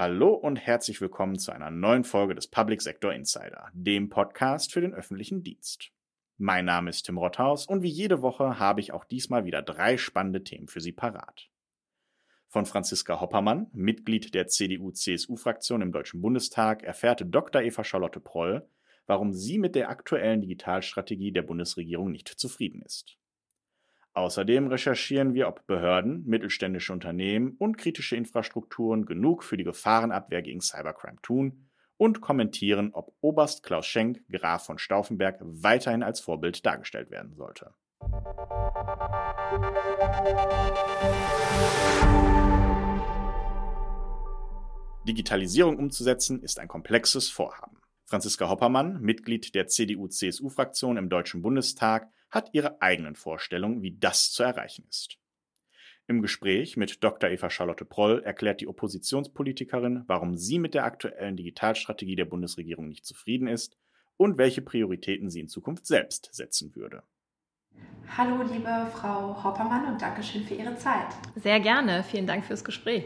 Hallo und herzlich willkommen zu einer neuen Folge des Public Sector Insider, dem Podcast für den öffentlichen Dienst. Mein Name ist Tim Rothaus und wie jede Woche habe ich auch diesmal wieder drei spannende Themen für Sie parat. Von Franziska Hoppermann, Mitglied der CDU-CSU-Fraktion im Deutschen Bundestag, erfährt Dr. Eva Charlotte Proll, warum sie mit der aktuellen Digitalstrategie der Bundesregierung nicht zufrieden ist. Außerdem recherchieren wir, ob Behörden, mittelständische Unternehmen und kritische Infrastrukturen genug für die Gefahrenabwehr gegen Cybercrime tun und kommentieren, ob Oberst Klaus Schenk, Graf von Stauffenberg, weiterhin als Vorbild dargestellt werden sollte. Digitalisierung umzusetzen ist ein komplexes Vorhaben. Franziska Hoppermann, Mitglied der CDU-CSU-Fraktion im Deutschen Bundestag, hat ihre eigenen Vorstellungen, wie das zu erreichen ist. Im Gespräch mit Dr. Eva Charlotte Proll erklärt die Oppositionspolitikerin, warum sie mit der aktuellen Digitalstrategie der Bundesregierung nicht zufrieden ist und welche Prioritäten sie in Zukunft selbst setzen würde. Hallo, liebe Frau Hoppermann und Dankeschön für Ihre Zeit. Sehr gerne. Vielen Dank fürs Gespräch.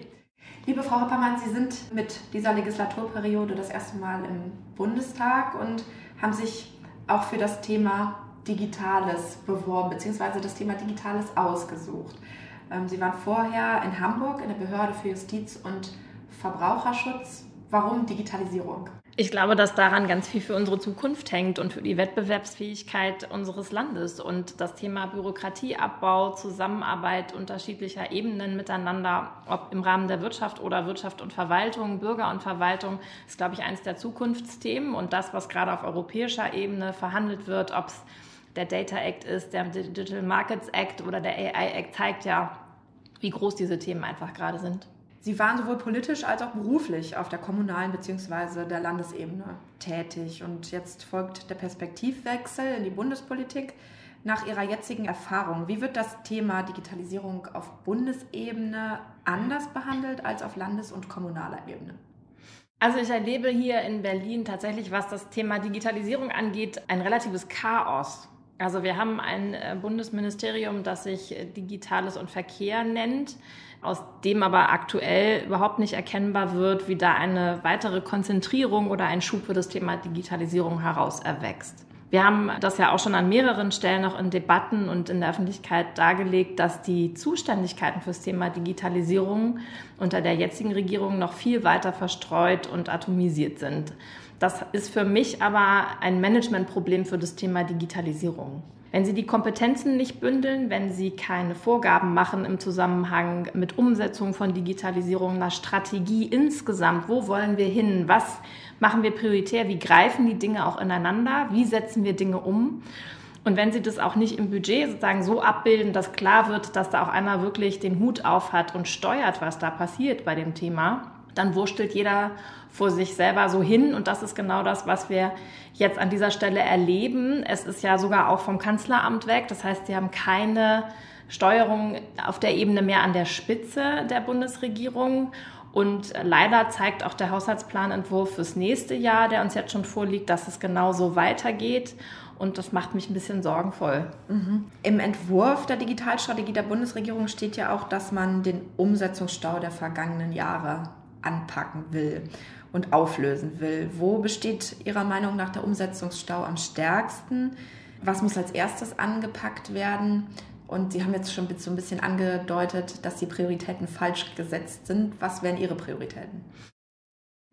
Liebe Frau Hoppermann, Sie sind mit dieser Legislaturperiode das erste Mal im Bundestag und haben sich auch für das Thema Digitales beworben, beziehungsweise das Thema Digitales ausgesucht. Ähm, Sie waren vorher in Hamburg in der Behörde für Justiz und Verbraucherschutz. Warum Digitalisierung? Ich glaube, dass daran ganz viel für unsere Zukunft hängt und für die Wettbewerbsfähigkeit unseres Landes. Und das Thema Bürokratieabbau, Zusammenarbeit unterschiedlicher Ebenen miteinander, ob im Rahmen der Wirtschaft oder Wirtschaft und Verwaltung, Bürger und Verwaltung, ist, glaube ich, eines der Zukunftsthemen. Und das, was gerade auf europäischer Ebene verhandelt wird, ob es der Data Act ist, der Digital Markets Act oder der AI Act, zeigt ja, wie groß diese Themen einfach gerade sind. Sie waren sowohl politisch als auch beruflich auf der kommunalen bzw. der Landesebene tätig. Und jetzt folgt der Perspektivwechsel in die Bundespolitik. Nach Ihrer jetzigen Erfahrung, wie wird das Thema Digitalisierung auf Bundesebene anders behandelt als auf Landes- und kommunaler Ebene? Also ich erlebe hier in Berlin tatsächlich, was das Thema Digitalisierung angeht, ein relatives Chaos. Also wir haben ein äh, Bundesministerium, das sich äh, Digitales und Verkehr nennt, aus dem aber aktuell überhaupt nicht erkennbar wird, wie da eine weitere Konzentrierung oder ein Schub für das Thema Digitalisierung heraus erwächst. Wir haben das ja auch schon an mehreren Stellen auch in Debatten und in der Öffentlichkeit dargelegt, dass die Zuständigkeiten fürs Thema Digitalisierung unter der jetzigen Regierung noch viel weiter verstreut und atomisiert sind. Das ist für mich aber ein Managementproblem für das Thema Digitalisierung. Wenn Sie die Kompetenzen nicht bündeln, wenn Sie keine Vorgaben machen im Zusammenhang mit Umsetzung von Digitalisierung, einer Strategie insgesamt, wo wollen wir hin, was machen wir prioritär, wie greifen die Dinge auch ineinander, wie setzen wir Dinge um. Und wenn Sie das auch nicht im Budget sozusagen so abbilden, dass klar wird, dass da auch einer wirklich den Hut auf hat und steuert, was da passiert bei dem Thema, dann wurstelt jeder vor sich selber so hin. Und das ist genau das, was wir jetzt an dieser Stelle erleben. Es ist ja sogar auch vom Kanzleramt weg. Das heißt, sie haben keine Steuerung auf der Ebene mehr an der Spitze der Bundesregierung. Und leider zeigt auch der Haushaltsplanentwurf fürs nächste Jahr, der uns jetzt schon vorliegt, dass es genauso weitergeht. Und das macht mich ein bisschen sorgenvoll. Mhm. Im Entwurf der Digitalstrategie der Bundesregierung steht ja auch, dass man den Umsetzungsstau der vergangenen Jahre anpacken will und auflösen will. Wo besteht Ihrer Meinung nach der Umsetzungsstau am stärksten? Was muss als erstes angepackt werden? Und Sie haben jetzt schon so ein bisschen angedeutet, dass die Prioritäten falsch gesetzt sind. Was wären Ihre Prioritäten?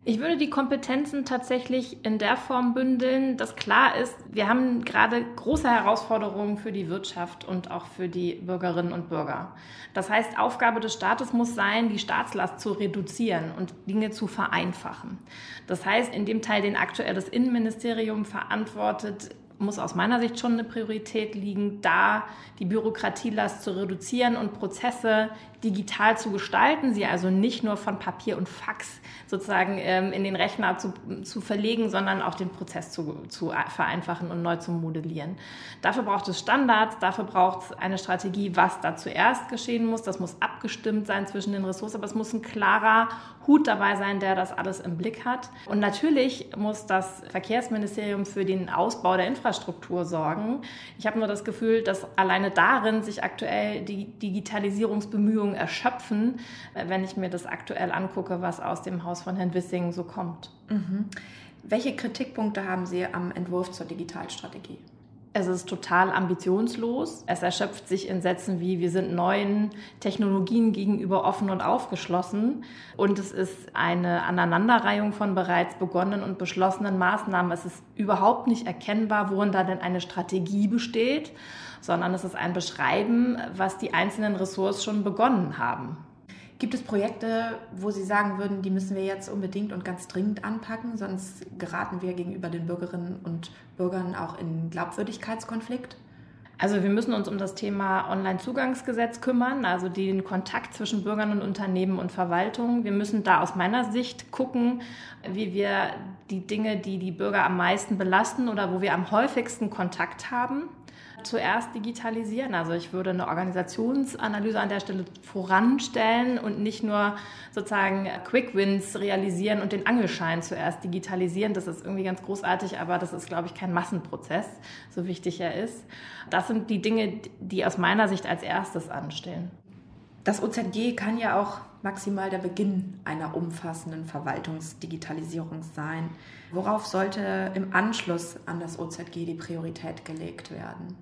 Ich würde die Kompetenzen tatsächlich in der Form bündeln, dass klar ist, wir haben gerade große Herausforderungen für die Wirtschaft und auch für die Bürgerinnen und Bürger. Das heißt, Aufgabe des Staates muss sein, die Staatslast zu reduzieren und Dinge zu vereinfachen. Das heißt, in dem Teil, den aktuell das Innenministerium verantwortet, muss aus meiner Sicht schon eine Priorität liegen, da die Bürokratielast zu reduzieren und Prozesse digital zu gestalten, sie also nicht nur von Papier und Fax sozusagen ähm, in den Rechner zu, zu verlegen, sondern auch den Prozess zu, zu vereinfachen und neu zu modellieren. Dafür braucht es Standards, dafür braucht es eine Strategie, was da zuerst geschehen muss. Das muss abgestimmt sein zwischen den Ressourcen, aber es muss ein klarer Hut dabei sein, der das alles im Blick hat. Und natürlich muss das Verkehrsministerium für den Ausbau der Infrastruktur sorgen. Ich habe nur das Gefühl, dass alleine darin sich aktuell die Digitalisierungsbemühungen erschöpfen, äh, wenn ich mir das aktuell angucke, was aus dem Haus von Herrn Wissing so kommt. Mhm. Welche Kritikpunkte haben Sie am Entwurf zur Digitalstrategie? Es ist total ambitionslos. Es erschöpft sich in Sätzen wie wir sind neuen Technologien gegenüber offen und aufgeschlossen. Und es ist eine Aneinanderreihung von bereits begonnenen und beschlossenen Maßnahmen. Es ist überhaupt nicht erkennbar, worin da denn eine Strategie besteht, sondern es ist ein Beschreiben, was die einzelnen Ressorts schon begonnen haben. Gibt es Projekte, wo Sie sagen würden, die müssen wir jetzt unbedingt und ganz dringend anpacken, sonst geraten wir gegenüber den Bürgerinnen und Bürgern auch in Glaubwürdigkeitskonflikt? Also wir müssen uns um das Thema Onlinezugangsgesetz kümmern, also den Kontakt zwischen Bürgern und Unternehmen und Verwaltung. Wir müssen da aus meiner Sicht gucken, wie wir die Dinge, die die Bürger am meisten belasten oder wo wir am häufigsten Kontakt haben, zuerst digitalisieren. Also ich würde eine Organisationsanalyse an der Stelle voranstellen und nicht nur sozusagen Quick Wins realisieren und den Angelschein zuerst digitalisieren. Das ist irgendwie ganz großartig, aber das ist, glaube ich, kein Massenprozess, so wichtig er ist. Das sind die Dinge, die aus meiner Sicht als erstes anstehen. Das OZG kann ja auch maximal der Beginn einer umfassenden Verwaltungsdigitalisierung sein. Worauf sollte im Anschluss an das OZG die Priorität gelegt werden?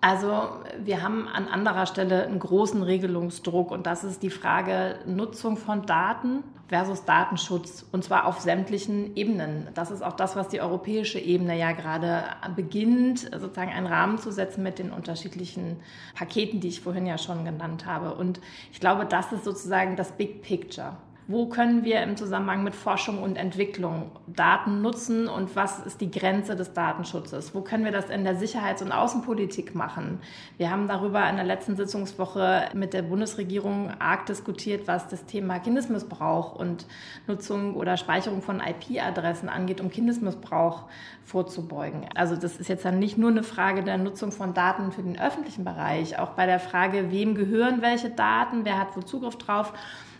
Also wir haben an anderer Stelle einen großen Regelungsdruck und das ist die Frage Nutzung von Daten versus Datenschutz und zwar auf sämtlichen Ebenen. Das ist auch das, was die europäische Ebene ja gerade beginnt, sozusagen einen Rahmen zu setzen mit den unterschiedlichen Paketen, die ich vorhin ja schon genannt habe. Und ich glaube, das ist sozusagen das Big Picture wo können wir im Zusammenhang mit Forschung und Entwicklung Daten nutzen und was ist die Grenze des Datenschutzes? Wo können wir das in der Sicherheits- und Außenpolitik machen? Wir haben darüber in der letzten Sitzungswoche mit der Bundesregierung arg diskutiert, was das Thema Kindesmissbrauch und Nutzung oder Speicherung von IP-Adressen angeht, um Kindesmissbrauch vorzubeugen. Also das ist jetzt dann nicht nur eine Frage der Nutzung von Daten für den öffentlichen Bereich, auch bei der Frage, wem gehören welche Daten, wer hat wo Zugriff drauf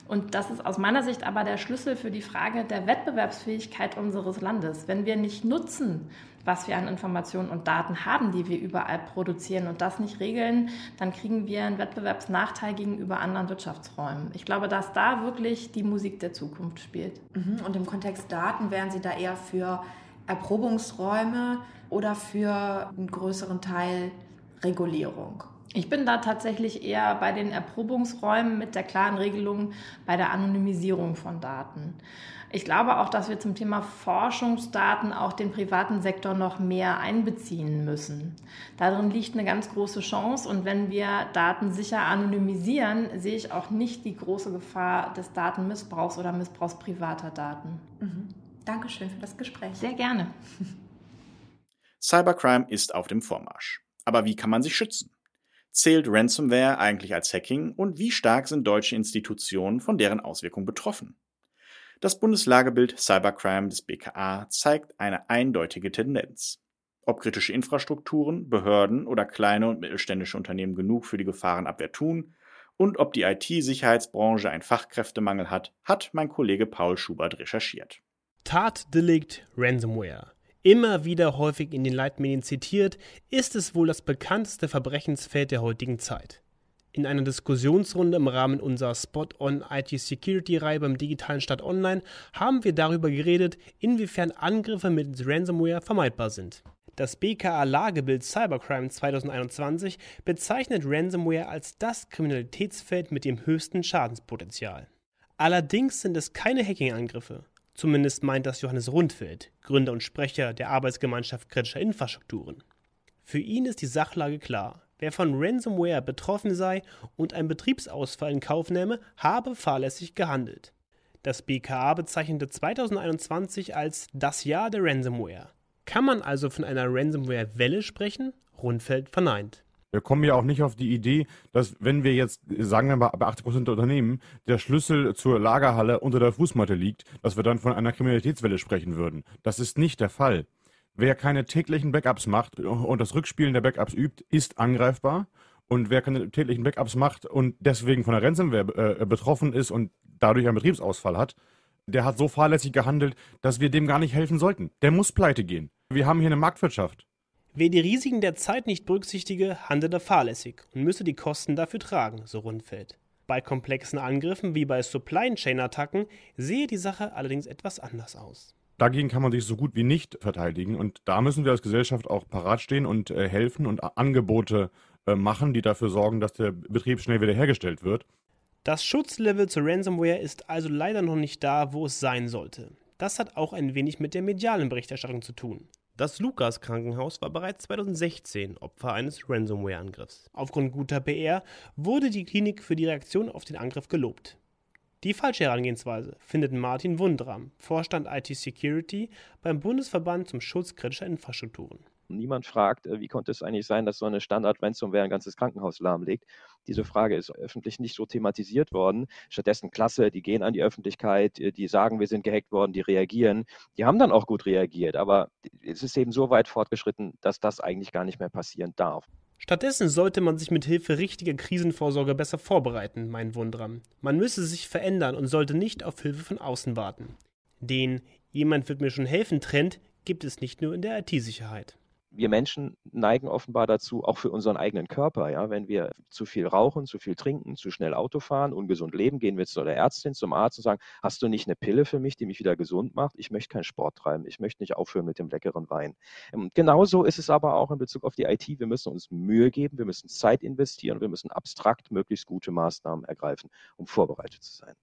und das ist aus meiner Sicht aber der Schlüssel für die Frage der Wettbewerbsfähigkeit unseres Landes. Wenn wir nicht nutzen, was wir an Informationen und Daten haben, die wir überall produzieren und das nicht regeln, dann kriegen wir einen Wettbewerbsnachteil gegenüber anderen Wirtschaftsräumen. Ich glaube, dass da wirklich die Musik der Zukunft spielt. Mhm. Und im Kontext Daten wären Sie da eher für Erprobungsräume oder für einen größeren Teil Regulierung? Ich bin da tatsächlich eher bei den Erprobungsräumen mit der klaren Regelung bei der Anonymisierung von Daten. Ich glaube auch, dass wir zum Thema Forschungsdaten auch den privaten Sektor noch mehr einbeziehen müssen. Darin liegt eine ganz große Chance und wenn wir Daten sicher anonymisieren, sehe ich auch nicht die große Gefahr des Datenmissbrauchs oder Missbrauchs privater Daten. Mhm. Dankeschön für das Gespräch. Sehr gerne. Cybercrime ist auf dem Vormarsch. Aber wie kann man sich schützen? Zählt Ransomware eigentlich als Hacking und wie stark sind deutsche Institutionen von deren Auswirkung betroffen? Das Bundeslagebild Cybercrime des BKA zeigt eine eindeutige Tendenz. Ob kritische Infrastrukturen, Behörden oder kleine und mittelständische Unternehmen genug für die Gefahrenabwehr tun und ob die IT-Sicherheitsbranche einen Fachkräftemangel hat, hat mein Kollege Paul Schubert recherchiert. Tatdelikt Ransomware immer wieder häufig in den Leitmedien zitiert, ist es wohl das bekannteste Verbrechensfeld der heutigen Zeit. In einer Diskussionsrunde im Rahmen unserer Spot-on IT-Security-Reihe beim digitalen Stadt Online haben wir darüber geredet, inwiefern Angriffe mit Ransomware vermeidbar sind. Das BKA-Lagebild Cybercrime 2021 bezeichnet Ransomware als das Kriminalitätsfeld mit dem höchsten Schadenspotenzial. Allerdings sind es keine Hacking-Angriffe, Zumindest meint das Johannes Rundfeld, Gründer und Sprecher der Arbeitsgemeinschaft kritischer Infrastrukturen. Für ihn ist die Sachlage klar. Wer von Ransomware betroffen sei und einen Betriebsausfall in Kauf nehme, habe fahrlässig gehandelt. Das BKA bezeichnete 2021 als das Jahr der Ransomware. Kann man also von einer Ransomware-Welle sprechen? Rundfeld verneint. Wir kommen ja auch nicht auf die Idee, dass wenn wir jetzt, sagen wir mal, bei 80 Prozent der Unternehmen der Schlüssel zur Lagerhalle unter der Fußmatte liegt, dass wir dann von einer Kriminalitätswelle sprechen würden. Das ist nicht der Fall. Wer keine täglichen Backups macht und das Rückspielen der Backups übt, ist angreifbar. Und wer keine täglichen Backups macht und deswegen von der Ransomware äh, betroffen ist und dadurch einen Betriebsausfall hat, der hat so fahrlässig gehandelt, dass wir dem gar nicht helfen sollten. Der muss pleite gehen. Wir haben hier eine Marktwirtschaft. Wer die Risiken der Zeit nicht berücksichtige, handele fahrlässig und müsse die Kosten dafür tragen, so Rundfeld. Bei komplexen Angriffen wie bei Supply Chain Attacken sehe die Sache allerdings etwas anders aus. Dagegen kann man sich so gut wie nicht verteidigen und da müssen wir als Gesellschaft auch parat stehen und äh, helfen und Angebote äh, machen, die dafür sorgen, dass der Betrieb schnell wiederhergestellt wird. Das Schutzlevel zur Ransomware ist also leider noch nicht da, wo es sein sollte. Das hat auch ein wenig mit der medialen Berichterstattung zu tun. Das Lukas Krankenhaus war bereits 2016 Opfer eines Ransomware-Angriffs. Aufgrund guter PR wurde die Klinik für die Reaktion auf den Angriff gelobt. Die falsche Herangehensweise findet Martin Wundram, Vorstand IT Security beim Bundesverband zum Schutz kritischer Infrastrukturen. Niemand fragt, äh, wie konnte es eigentlich sein, dass so eine Standard-Ransomware ein ganzes Krankenhaus lahmlegt. Diese Frage ist öffentlich nicht so thematisiert worden. Stattdessen klasse, die gehen an die Öffentlichkeit, äh, die sagen, wir sind gehackt worden, die reagieren. Die haben dann auch gut reagiert, aber es ist eben so weit fortgeschritten, dass das eigentlich gar nicht mehr passieren darf. Stattdessen sollte man sich mit Hilfe richtiger Krisenvorsorge besser vorbereiten, meint Wundram. Man müsse sich verändern und sollte nicht auf Hilfe von außen warten. Den Jemand wird mir schon helfen Trend gibt es nicht nur in der IT-Sicherheit wir Menschen neigen offenbar dazu, auch für unseren eigenen Körper, ja, wenn wir zu viel rauchen, zu viel trinken, zu schnell Auto fahren, ungesund leben, gehen wir zu der Ärztin, zum Arzt und sagen, hast du nicht eine Pille für mich, die mich wieder gesund macht? Ich möchte keinen Sport treiben, ich möchte nicht aufhören mit dem leckeren Wein. Ähm, genauso ist es aber auch in Bezug auf die IT. Wir müssen uns Mühe geben, wir müssen Zeit investieren, wir müssen abstrakt möglichst gute Maßnahmen ergreifen, um vorbereitet zu sein.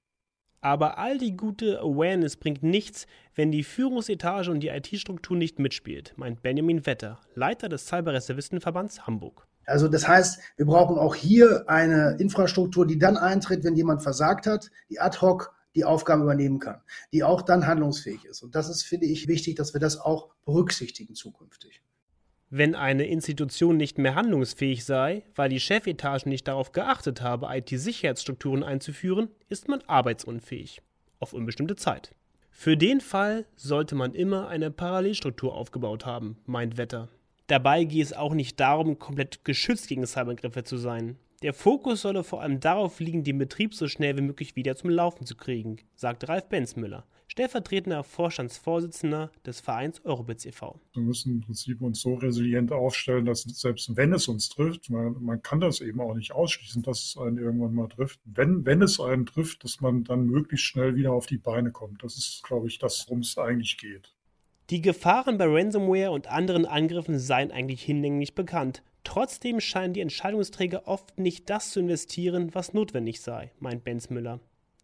Aber all die gute Awareness bringt nichts, wenn die Führungsetage und die IT-Struktur nicht mitspielt, meint Benjamin Wetter, Leiter des Cyberreservistenverbands Hamburg. Also das heißt, wir brauchen auch hier eine Infrastruktur, die dann eintritt, wenn jemand versagt hat, die ad hoc die Aufgaben übernehmen kann, die auch dann handlungsfähig ist. Und das ist, finde ich, wichtig, dass wir das auch berücksichtigen zukünftig. Wenn eine Institution nicht mehr handlungsfähig sei, weil die Chefetage nicht darauf geachtet habe, IT-Sicherheitsstrukturen einzuführen, ist man arbeitsunfähig. Auf unbestimmte Zeit. Für den Fall sollte man immer eine Parallelstruktur aufgebaut haben, meint Wetter. Dabei gehe es auch nicht darum, komplett geschützt gegen Cyberangriffe zu sein. Der Fokus solle vor allem darauf liegen, den Betrieb so schnell wie möglich wieder zum Laufen zu kriegen, sagt Ralf Benzmüller, stellvertretender Vorstandsvorsitzender des Vereins Eurobits e.V. Wir müssen im Prinzip uns so resilient aufstellen, dass selbst wenn es uns trifft, man, man kann das eben auch nicht ausschließen, dass es einen irgendwann mal trifft. Wenn, wenn es einen trifft, dass man dann möglichst schnell wieder auf die Beine kommt. Das ist, glaube ich, das, worum es eigentlich geht. Die Gefahren bei Ransomware und anderen Angriffen seien eigentlich hinlänglich bekannt. Trotzdem scheinen die Entscheidungsträger oft nicht das zu investieren, was notwendig sei, meint Benz Müller.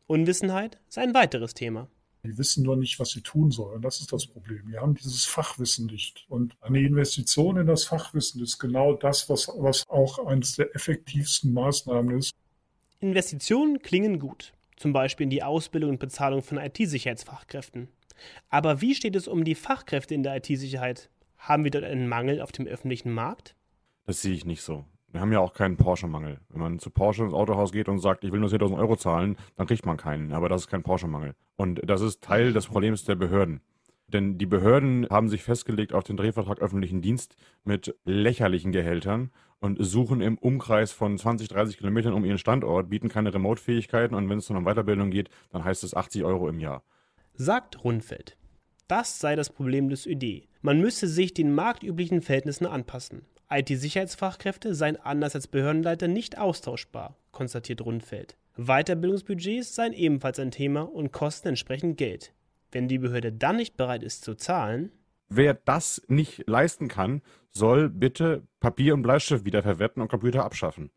Unwissenheit sei ein weiteres Thema. Die wissen nur nicht, was sie tun sollen. Das ist das Problem. Die haben dieses Fachwissen nicht. Und eine Investition in das Fachwissen ist genau das, was, was auch eines der effektivsten Maßnahmen ist. Investitionen klingen gut. Zum Beispiel in die Ausbildung und Bezahlung von IT-Sicherheitsfachkräften. Aber wie steht es um die Fachkräfte in der IT-Sicherheit? Haben wir dort einen Mangel auf dem öffentlichen Markt? Das sehe ich nicht so. Wir haben ja auch keinen Porsche-Mangel. Wenn man zu Porsche ins Autohaus geht und sagt, ich will nur 10.000 Euro zahlen, dann kriegt man keinen. Aber das ist kein Porsche-Mangel. Und das ist Teil des Problems der Behörden. Denn die Behörden haben sich festgelegt auf den Drehvertrag öffentlichen Dienst mit lächerlichen Gehältern und suchen im Umkreis von 20, 30 Kilometern um ihren Standort, bieten keine Remote-Fähigkeiten und wenn es dann um Weiterbildung geht, dann heißt es 80 Euro im Jahr. Sagt Rundfeld. Das sei das Problem des ÖD. Man müsse sich den marktüblichen Verhältnissen anpassen. IT-Sicherheitsfachkräfte seien anders als Behördenleiter nicht austauschbar, konstatiert Rundfeld. Weiterbildungsbudgets seien ebenfalls ein Thema und kosten entsprechend Geld. Wenn die Behörde dann nicht bereit ist zu zahlen, Wer das nicht leisten kann, soll bitte Papier und Bleistift wiederverwerten und Computer abschaffen.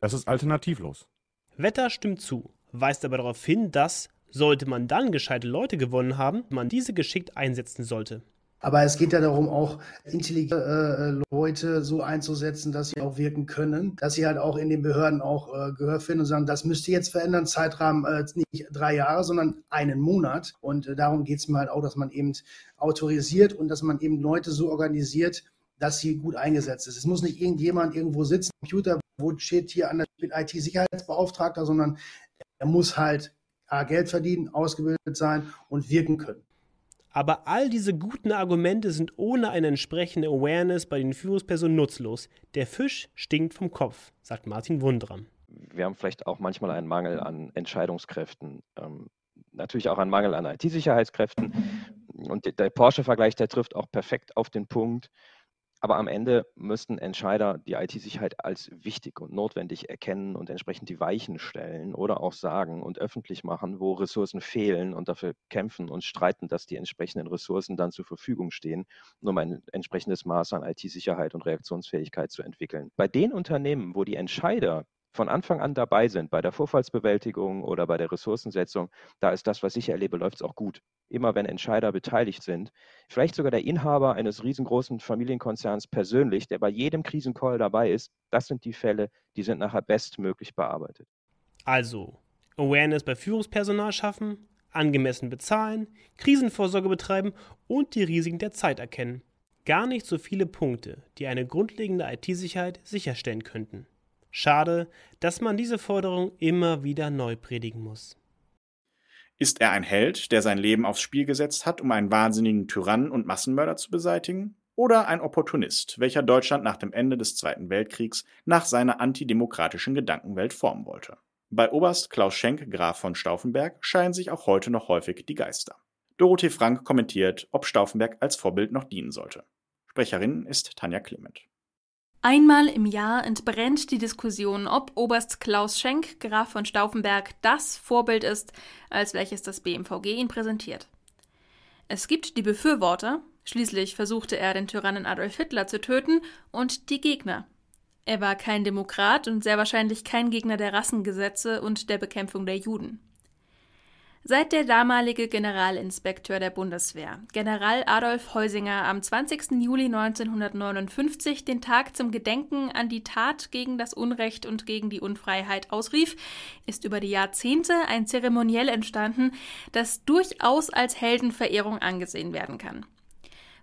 Das ist alternativlos. Wetter stimmt zu, weist aber darauf hin, dass, sollte man dann gescheite Leute gewonnen haben, man diese geschickt einsetzen sollte. Aber es geht ja darum, auch intelligente äh, Leute so einzusetzen, dass sie auch wirken können, dass sie halt auch in den Behörden auch äh, Gehör finden und sagen, das müsste jetzt verändern, Zeitrahmen äh, nicht drei Jahre, sondern einen Monat. Und äh, darum geht es mir halt auch, dass man eben autorisiert und dass man eben Leute so organisiert, dass sie gut eingesetzt ist. Es muss nicht irgendjemand irgendwo sitzen, Computer, wo steht hier an der IT-Sicherheitsbeauftragter, sondern er muss halt Geld verdienen, ausgebildet sein und wirken können. Aber all diese guten Argumente sind ohne eine entsprechende Awareness bei den Führungspersonen nutzlos. Der Fisch stinkt vom Kopf, sagt Martin Wundram. Wir haben vielleicht auch manchmal einen Mangel an Entscheidungskräften. Ähm, natürlich auch einen Mangel an IT-Sicherheitskräften. Und der Porsche-Vergleich, der trifft auch perfekt auf den Punkt. Aber am Ende müssten Entscheider die IT-Sicherheit als wichtig und notwendig erkennen und entsprechend die Weichen stellen oder auch sagen und öffentlich machen, wo Ressourcen fehlen und dafür kämpfen und streiten, dass die entsprechenden Ressourcen dann zur Verfügung stehen, um ein entsprechendes Maß an IT-Sicherheit und Reaktionsfähigkeit zu entwickeln. Bei den Unternehmen, wo die Entscheider von Anfang an dabei sind bei der Vorfallsbewältigung oder bei der Ressourcensetzung, da ist das, was ich erlebe, läuft es auch gut. Immer wenn Entscheider beteiligt sind, vielleicht sogar der Inhaber eines riesengroßen Familienkonzerns persönlich, der bei jedem Krisencall dabei ist, das sind die Fälle, die sind nachher bestmöglich bearbeitet. Also, Awareness bei Führungspersonal schaffen, angemessen bezahlen, Krisenvorsorge betreiben und die Risiken der Zeit erkennen. Gar nicht so viele Punkte, die eine grundlegende IT-Sicherheit sicherstellen könnten. Schade, dass man diese Forderung immer wieder neu predigen muss. Ist er ein Held, der sein Leben aufs Spiel gesetzt hat, um einen wahnsinnigen Tyrannen und Massenmörder zu beseitigen? Oder ein Opportunist, welcher Deutschland nach dem Ende des Zweiten Weltkriegs nach seiner antidemokratischen Gedankenwelt formen wollte? Bei Oberst Klaus Schenk, Graf von Stauffenberg, scheinen sich auch heute noch häufig die Geister. Dorothee Frank kommentiert, ob Stauffenberg als Vorbild noch dienen sollte. Sprecherin ist Tanja Clement. Einmal im Jahr entbrennt die Diskussion, ob Oberst Klaus Schenk, Graf von Stauffenberg, das Vorbild ist, als welches das BMVG ihn präsentiert. Es gibt die Befürworter, schließlich versuchte er den Tyrannen Adolf Hitler zu töten, und die Gegner. Er war kein Demokrat und sehr wahrscheinlich kein Gegner der Rassengesetze und der Bekämpfung der Juden. Seit der damalige Generalinspekteur der Bundeswehr, General Adolf Heusinger, am 20. Juli 1959 den Tag zum Gedenken an die Tat gegen das Unrecht und gegen die Unfreiheit ausrief, ist über die Jahrzehnte ein Zeremoniell entstanden, das durchaus als Heldenverehrung angesehen werden kann.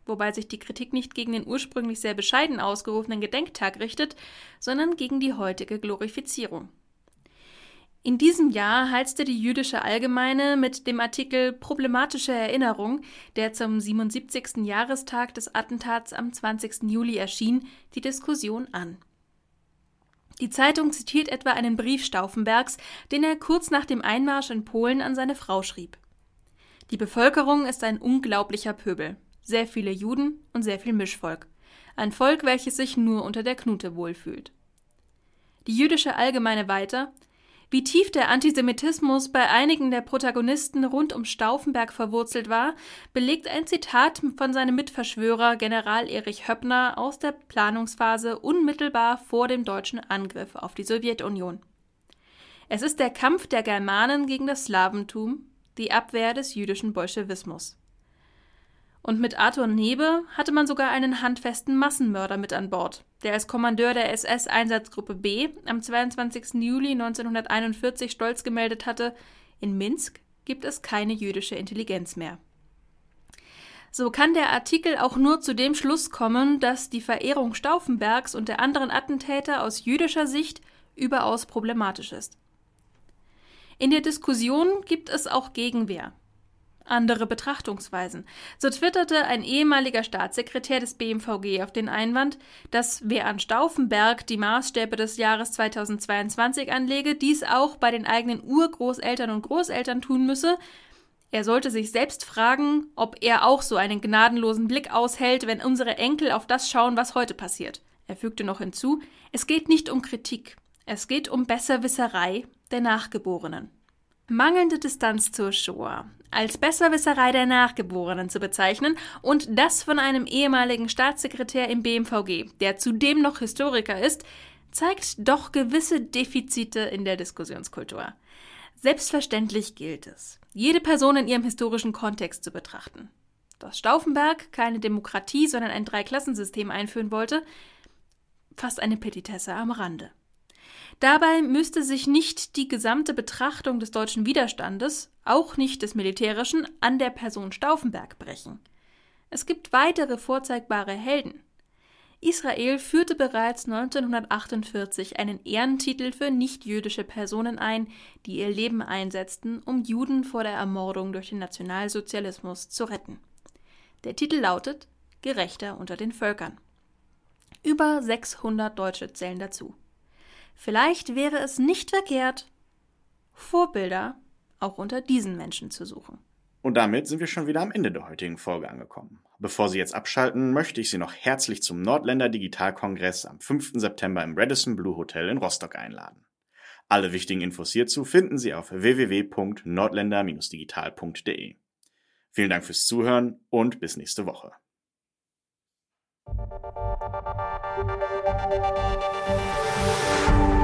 Wobei sich die Kritik nicht gegen den ursprünglich sehr bescheiden ausgerufenen Gedenktag richtet, sondern gegen die heutige Glorifizierung. In diesem Jahr heizte die Jüdische Allgemeine mit dem Artikel Problematische Erinnerung, der zum 77. Jahrestag des Attentats am 20. Juli erschien, die Diskussion an. Die Zeitung zitiert etwa einen Brief Stauffenbergs, den er kurz nach dem Einmarsch in Polen an seine Frau schrieb. Die Bevölkerung ist ein unglaublicher Pöbel, sehr viele Juden und sehr viel Mischvolk, ein Volk, welches sich nur unter der Knute wohlfühlt. Die Jüdische Allgemeine weiter wie tief der Antisemitismus bei einigen der Protagonisten rund um Stauffenberg verwurzelt war, belegt ein Zitat von seinem Mitverschwörer General Erich Höppner aus der Planungsphase unmittelbar vor dem deutschen Angriff auf die Sowjetunion. Es ist der Kampf der Germanen gegen das Slawentum, die Abwehr des jüdischen Bolschewismus. Und mit Arthur Nebe hatte man sogar einen handfesten Massenmörder mit an Bord, der als Kommandeur der SS-Einsatzgruppe B am 22. Juli 1941 stolz gemeldet hatte, in Minsk gibt es keine jüdische Intelligenz mehr. So kann der Artikel auch nur zu dem Schluss kommen, dass die Verehrung Stauffenbergs und der anderen Attentäter aus jüdischer Sicht überaus problematisch ist. In der Diskussion gibt es auch Gegenwehr andere Betrachtungsweisen. So twitterte ein ehemaliger Staatssekretär des BMVG auf den Einwand, dass wer an Stauffenberg die Maßstäbe des Jahres 2022 anlege, dies auch bei den eigenen Urgroßeltern und Großeltern tun müsse. Er sollte sich selbst fragen, ob er auch so einen gnadenlosen Blick aushält, wenn unsere Enkel auf das schauen, was heute passiert. Er fügte noch hinzu, es geht nicht um Kritik, es geht um Besserwisserei der Nachgeborenen. Mangelnde Distanz zur Shoah als Besserwisserei der Nachgeborenen zu bezeichnen und das von einem ehemaligen Staatssekretär im BMVG, der zudem noch Historiker ist, zeigt doch gewisse Defizite in der Diskussionskultur. Selbstverständlich gilt es, jede Person in ihrem historischen Kontext zu betrachten. Dass Stauffenberg keine Demokratie, sondern ein Dreiklassensystem einführen wollte, fast eine Petitesse am Rande. Dabei müsste sich nicht die gesamte Betrachtung des deutschen Widerstandes, auch nicht des militärischen, an der Person Stauffenberg brechen. Es gibt weitere vorzeigbare Helden. Israel führte bereits 1948 einen Ehrentitel für nichtjüdische Personen ein, die ihr Leben einsetzten, um Juden vor der Ermordung durch den Nationalsozialismus zu retten. Der Titel lautet Gerechter unter den Völkern. Über 600 Deutsche zählen dazu. Vielleicht wäre es nicht verkehrt, Vorbilder auch unter diesen Menschen zu suchen. Und damit sind wir schon wieder am Ende der heutigen Folge angekommen. Bevor Sie jetzt abschalten, möchte ich Sie noch herzlich zum Nordländer Digitalkongress am 5. September im Radisson Blue Hotel in Rostock einladen. Alle wichtigen Infos hierzu finden Sie auf www.nordländer-digital.de. Vielen Dank fürs Zuhören und bis nächste Woche. thank you